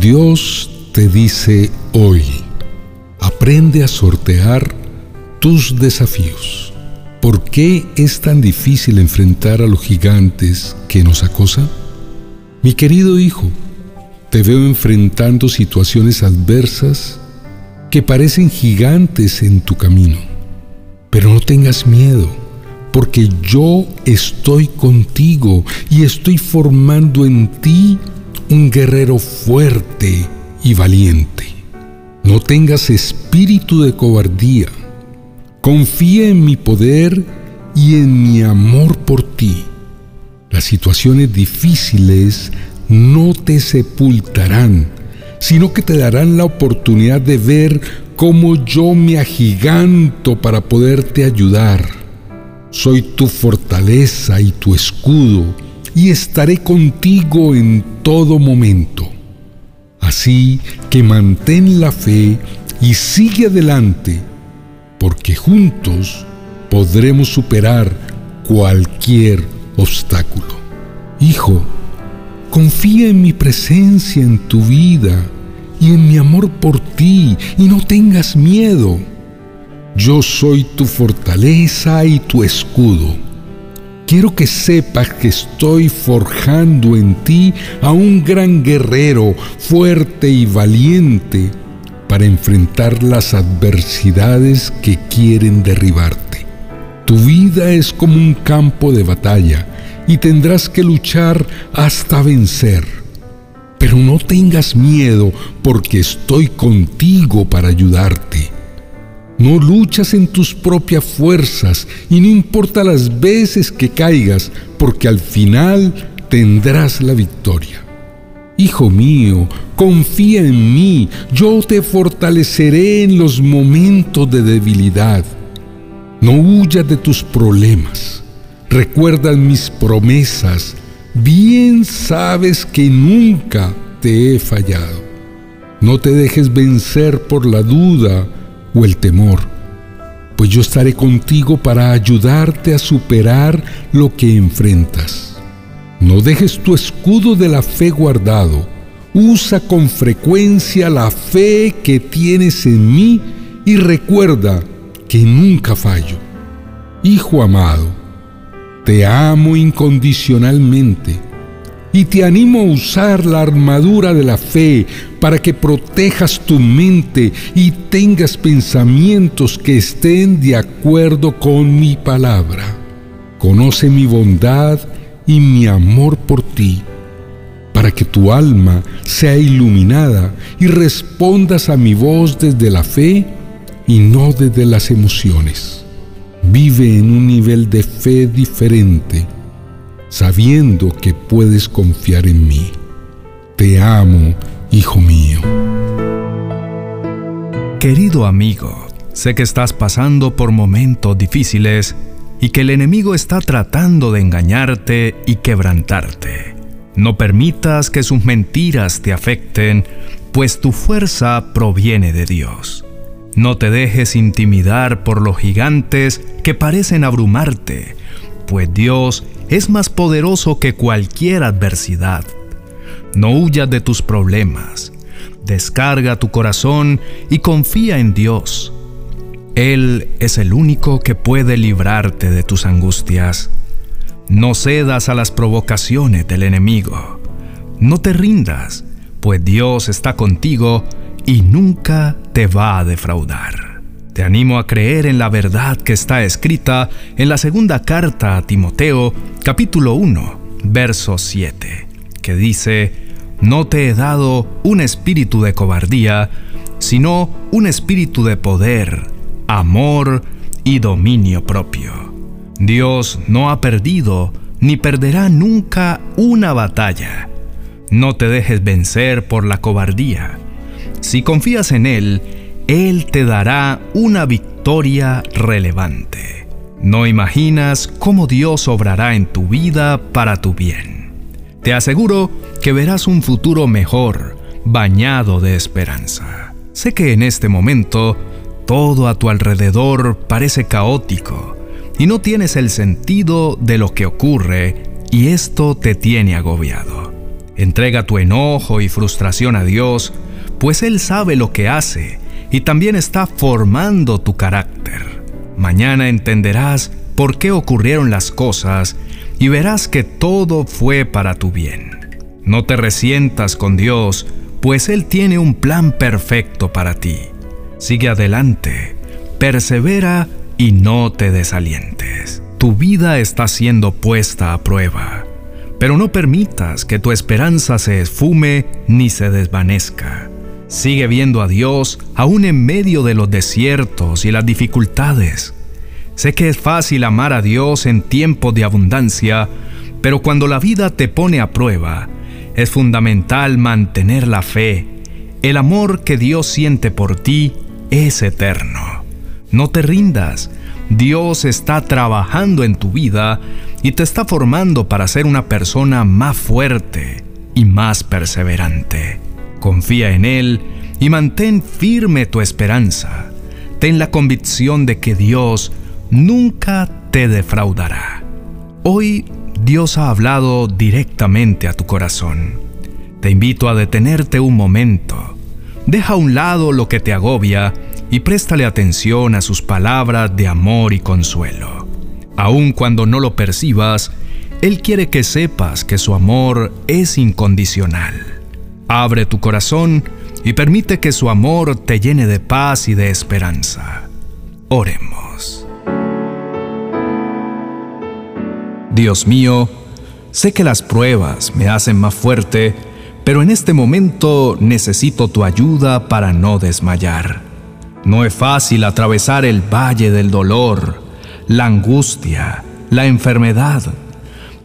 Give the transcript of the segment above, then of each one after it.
Dios te dice hoy, aprende a sortear tus desafíos. ¿Por qué es tan difícil enfrentar a los gigantes que nos acosan? Mi querido hijo, te veo enfrentando situaciones adversas que parecen gigantes en tu camino. Pero no tengas miedo, porque yo estoy contigo y estoy formando en ti un guerrero fuerte y valiente. No tengas espíritu de cobardía. Confía en mi poder y en mi amor por ti. Las situaciones difíciles no te sepultarán, sino que te darán la oportunidad de ver cómo yo me agiganto para poderte ayudar. Soy tu fortaleza y tu escudo y estaré contigo en todo momento. Así que mantén la fe y sigue adelante, porque juntos podremos superar cualquier obstáculo. Hijo, confía en mi presencia en tu vida y en mi amor por ti y no tengas miedo. Yo soy tu fortaleza y tu escudo Quiero que sepas que estoy forjando en ti a un gran guerrero fuerte y valiente para enfrentar las adversidades que quieren derribarte. Tu vida es como un campo de batalla y tendrás que luchar hasta vencer. Pero no tengas miedo porque estoy contigo para ayudarte. No luchas en tus propias fuerzas y no importa las veces que caigas, porque al final tendrás la victoria. Hijo mío, confía en mí, yo te fortaleceré en los momentos de debilidad. No huyas de tus problemas, recuerda mis promesas, bien sabes que nunca te he fallado. No te dejes vencer por la duda, o el temor, pues yo estaré contigo para ayudarte a superar lo que enfrentas. No dejes tu escudo de la fe guardado. Usa con frecuencia la fe que tienes en mí y recuerda que nunca fallo. Hijo amado, te amo incondicionalmente y te animo a usar la armadura de la fe para que protejas tu mente y tengas pensamientos que estén de acuerdo con mi palabra. Conoce mi bondad y mi amor por ti, para que tu alma sea iluminada y respondas a mi voz desde la fe y no desde las emociones. Vive en un nivel de fe diferente sabiendo que puedes confiar en mí. Te amo, hijo mío. Querido amigo, sé que estás pasando por momentos difíciles y que el enemigo está tratando de engañarte y quebrantarte. No permitas que sus mentiras te afecten, pues tu fuerza proviene de Dios. No te dejes intimidar por los gigantes que parecen abrumarte, pues Dios es más poderoso que cualquier adversidad. No huyas de tus problemas. Descarga tu corazón y confía en Dios. Él es el único que puede librarte de tus angustias. No cedas a las provocaciones del enemigo. No te rindas, pues Dios está contigo y nunca te va a defraudar. Te animo a creer en la verdad que está escrita en la segunda carta a Timoteo, capítulo 1, verso 7, que dice, No te he dado un espíritu de cobardía, sino un espíritu de poder, amor y dominio propio. Dios no ha perdido ni perderá nunca una batalla. No te dejes vencer por la cobardía. Si confías en Él, él te dará una victoria relevante. No imaginas cómo Dios obrará en tu vida para tu bien. Te aseguro que verás un futuro mejor, bañado de esperanza. Sé que en este momento todo a tu alrededor parece caótico y no tienes el sentido de lo que ocurre y esto te tiene agobiado. Entrega tu enojo y frustración a Dios, pues Él sabe lo que hace y también está formando tu carácter. Mañana entenderás por qué ocurrieron las cosas y verás que todo fue para tu bien. No te resientas con Dios, pues Él tiene un plan perfecto para ti. Sigue adelante, persevera y no te desalientes. Tu vida está siendo puesta a prueba, pero no permitas que tu esperanza se esfume ni se desvanezca. Sigue viendo a Dios aún en medio de los desiertos y las dificultades. Sé que es fácil amar a Dios en tiempos de abundancia, pero cuando la vida te pone a prueba, es fundamental mantener la fe. El amor que Dios siente por ti es eterno. No te rindas. Dios está trabajando en tu vida y te está formando para ser una persona más fuerte y más perseverante. Confía en Él y mantén firme tu esperanza. Ten la convicción de que Dios nunca te defraudará. Hoy Dios ha hablado directamente a tu corazón. Te invito a detenerte un momento. Deja a un lado lo que te agobia y préstale atención a sus palabras de amor y consuelo. Aun cuando no lo percibas, Él quiere que sepas que su amor es incondicional. Abre tu corazón y permite que su amor te llene de paz y de esperanza. Oremos. Dios mío, sé que las pruebas me hacen más fuerte, pero en este momento necesito tu ayuda para no desmayar. No es fácil atravesar el valle del dolor, la angustia, la enfermedad,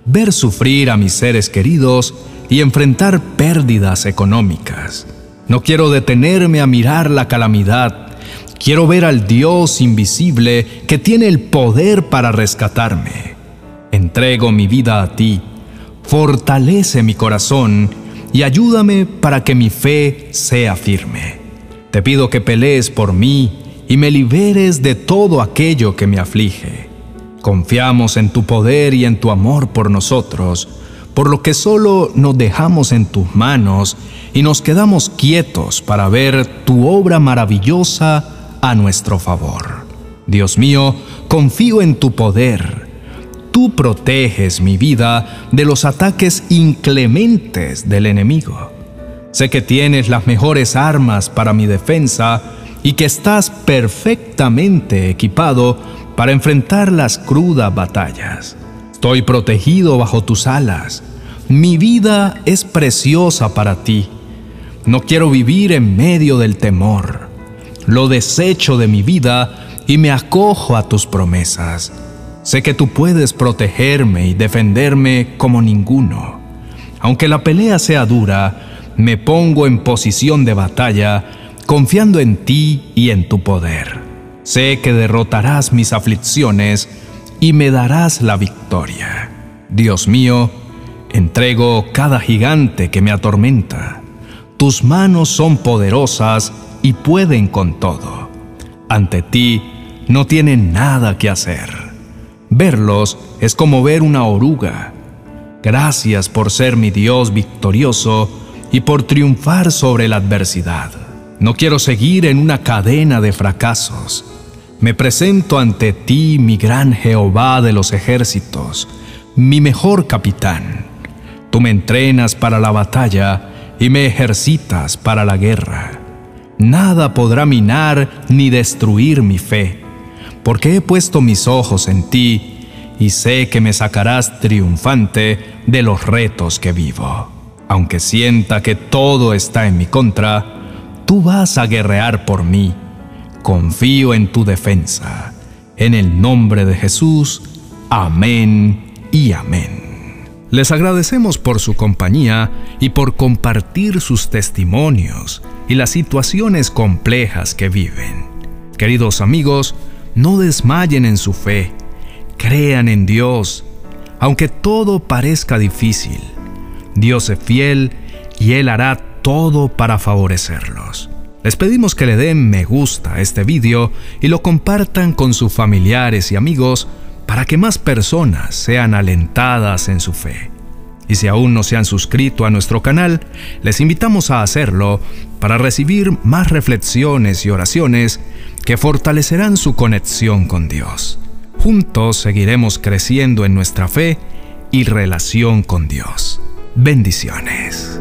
ver sufrir a mis seres queridos y enfrentar pérdidas económicas. No quiero detenerme a mirar la calamidad. Quiero ver al Dios invisible que tiene el poder para rescatarme. Entrego mi vida a ti. Fortalece mi corazón y ayúdame para que mi fe sea firme. Te pido que pelees por mí y me liberes de todo aquello que me aflige. Confiamos en tu poder y en tu amor por nosotros por lo que solo nos dejamos en tus manos y nos quedamos quietos para ver tu obra maravillosa a nuestro favor. Dios mío, confío en tu poder. Tú proteges mi vida de los ataques inclementes del enemigo. Sé que tienes las mejores armas para mi defensa y que estás perfectamente equipado para enfrentar las crudas batallas. Estoy protegido bajo tus alas. Mi vida es preciosa para ti. No quiero vivir en medio del temor. Lo desecho de mi vida y me acojo a tus promesas. Sé que tú puedes protegerme y defenderme como ninguno. Aunque la pelea sea dura, me pongo en posición de batalla, confiando en ti y en tu poder. Sé que derrotarás mis aflicciones y me darás la victoria. Dios mío, entrego cada gigante que me atormenta. Tus manos son poderosas y pueden con todo. Ante ti no tienen nada que hacer. Verlos es como ver una oruga. Gracias por ser mi Dios victorioso y por triunfar sobre la adversidad. No quiero seguir en una cadena de fracasos me presento ante ti, mi gran Jehová de los ejércitos, mi mejor capitán. Tú me entrenas para la batalla y me ejercitas para la guerra. Nada podrá minar ni destruir mi fe, porque he puesto mis ojos en ti y sé que me sacarás triunfante de los retos que vivo. Aunque sienta que todo está en mi contra, tú vas a guerrear por mí confío en tu defensa. En el nombre de Jesús, amén y amén. Les agradecemos por su compañía y por compartir sus testimonios y las situaciones complejas que viven. Queridos amigos, no desmayen en su fe, crean en Dios, aunque todo parezca difícil. Dios es fiel y Él hará todo para favorecerlos. Les pedimos que le den me gusta a este vídeo y lo compartan con sus familiares y amigos para que más personas sean alentadas en su fe. Y si aún no se han suscrito a nuestro canal, les invitamos a hacerlo para recibir más reflexiones y oraciones que fortalecerán su conexión con Dios. Juntos seguiremos creciendo en nuestra fe y relación con Dios. Bendiciones.